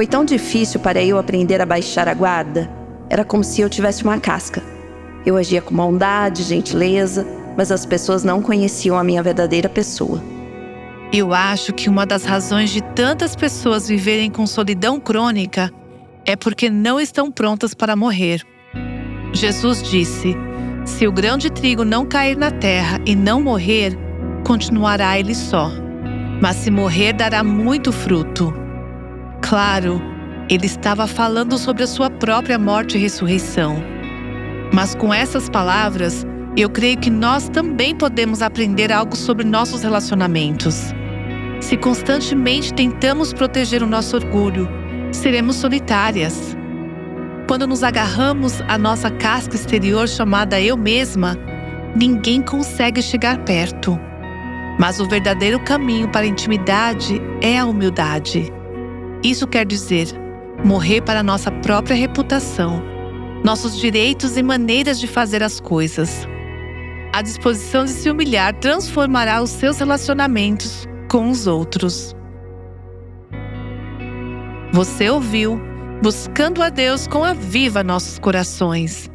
Foi tão difícil para eu aprender a baixar a guarda. Era como se eu tivesse uma casca. Eu agia com bondade, gentileza, mas as pessoas não conheciam a minha verdadeira pessoa. Eu acho que uma das razões de tantas pessoas viverem com solidão crônica é porque não estão prontas para morrer. Jesus disse: Se o grão de trigo não cair na terra e não morrer, continuará ele só. Mas se morrer, dará muito fruto. Claro, ele estava falando sobre a sua própria morte e ressurreição. Mas com essas palavras, eu creio que nós também podemos aprender algo sobre nossos relacionamentos. Se constantemente tentamos proteger o nosso orgulho, seremos solitárias. Quando nos agarramos à nossa casca exterior chamada eu mesma, ninguém consegue chegar perto. Mas o verdadeiro caminho para a intimidade é a humildade. Isso quer dizer morrer para nossa própria reputação, nossos direitos e maneiras de fazer as coisas. A disposição de se humilhar transformará os seus relacionamentos com os outros. Você ouviu Buscando a Deus com a Viva Nossos Corações.